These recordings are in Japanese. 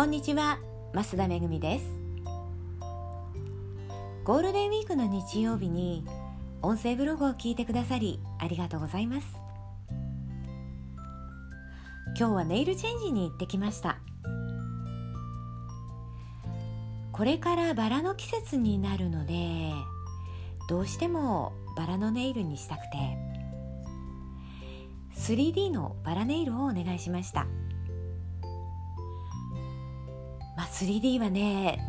こんにちは増田めぐみです。ゴールデンウィークの日曜日に音声ブログを聞いてくださりありがとうございます。今日はネイルチェンジに行ってきました。これからバラの季節になるのでどうしてもバラのネイルにしたくて 3D のバラネイルをお願いしました。まあ、3D はね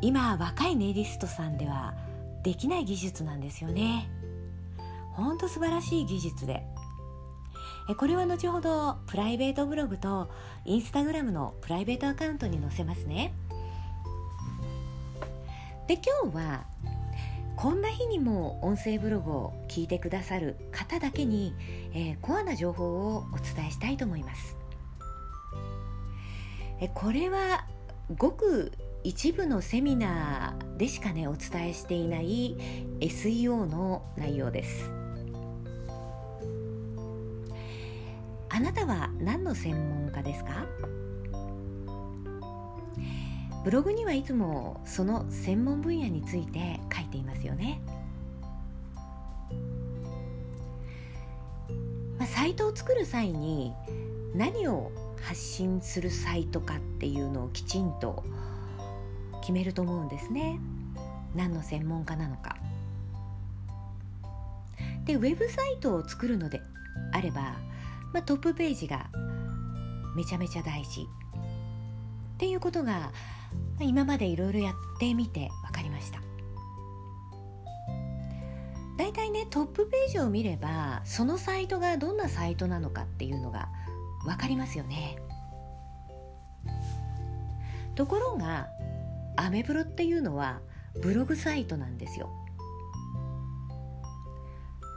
今若いネイリストさんではできない技術なんですよね。ほんと素晴らしい技術で。これは後ほどプライベートブログとインスタグラムのプライベートアカウントに載せますね。で今日はこんな日にも音声ブログを聞いてくださる方だけに、えー、コアな情報をお伝えしたいと思います。えこれはごく一部のセミナーでしかねお伝えしていない SEO の内容です。あなたは何の専門家ですか？ブログにはいつもその専門分野について書いていますよね、まあ、サイトを作る際に何を発信するサイトかっていうのをきちんと決めると思うんですね。何の専門家なのか。でウェブサイトを作るのであれば、まあ、トップページがめちゃめちゃ大事。っていうことが今までいろいろやってみて分かりました。大体ねトップページを見ればそのサイトがどんなサイトなのかっていうのが分かりますよね。ところがアメブロっていうのはブログサイトなんですよ。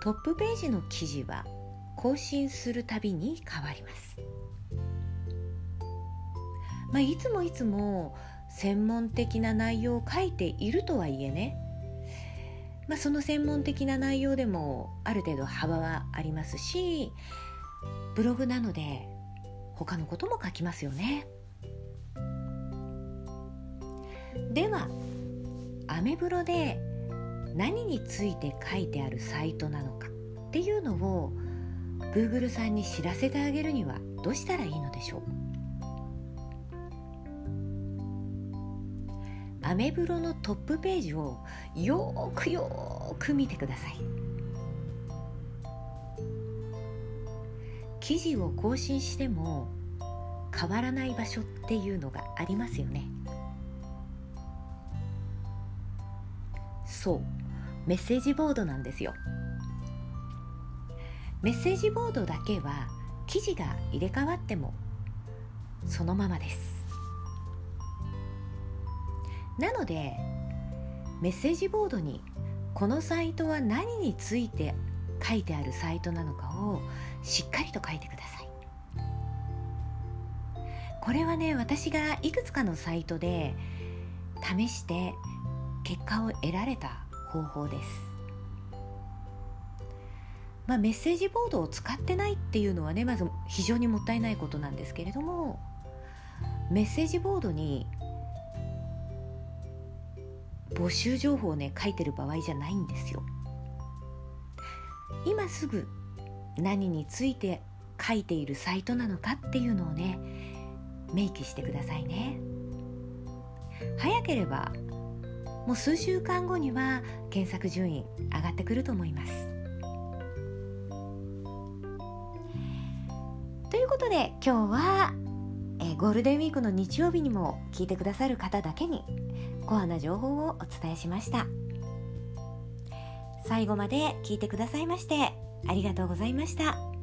トップページの記事は更新するたびに変わります。まあいつもいつも専門的な内容を書いているとはいえね。まあ、その専門的な内容でもある程度幅はありますしブログなので他のことも書きますよね。ではアメブロで何について書いてあるサイトなのかっていうのを Google さんに知らせてあげるにはどうしたらいいのでしょう？アメブロのトップページをよーくよーく見てください。記事を更新しても変わらない場所っていうのがありますよね。そう。メッセージボードなんですよ。メッセージボードだけは記事が入れ替わってもそのままです。なのでメッセージボードにこのサイトは何について書いてあるサイトなのかをしっかりと書いてください。これはね私がいくつかのサイトで試して結果を得られた方法です。まあ、メッセージボードを使ってないっていうのはねまず非常にもったいないことなんですけれどもメッセージボードに募集情報をね書いてる場合じゃないんですよ。今すぐ何について書いているサイトなのかっていうのをね明記してくださいね。早ければもう数週間後には検索順位上がってくると思います。ということで今日は、えー、ゴールデンウィークの日曜日にも聞いてくださる方だけにコアな情報をお伝えしました。最後まで聞いてくださいましてありがとうございました。